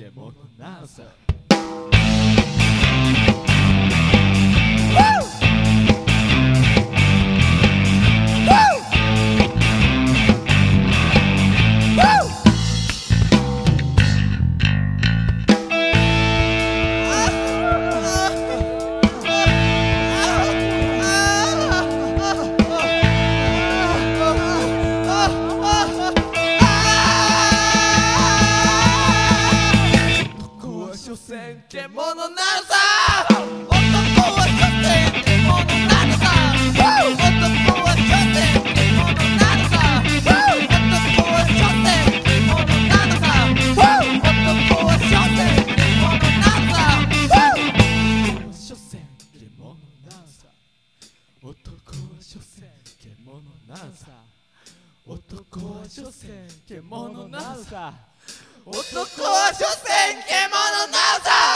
Pokémon NASA. さ。男は所詮獣なのさ。男は所詮獣なのさ。男は所詮獣なのさ。男は所詮獣なのさ。男は所詮獣なのさ。所詮獣なのさ。男は所詮獣なのさ。男は所詮獣なのさ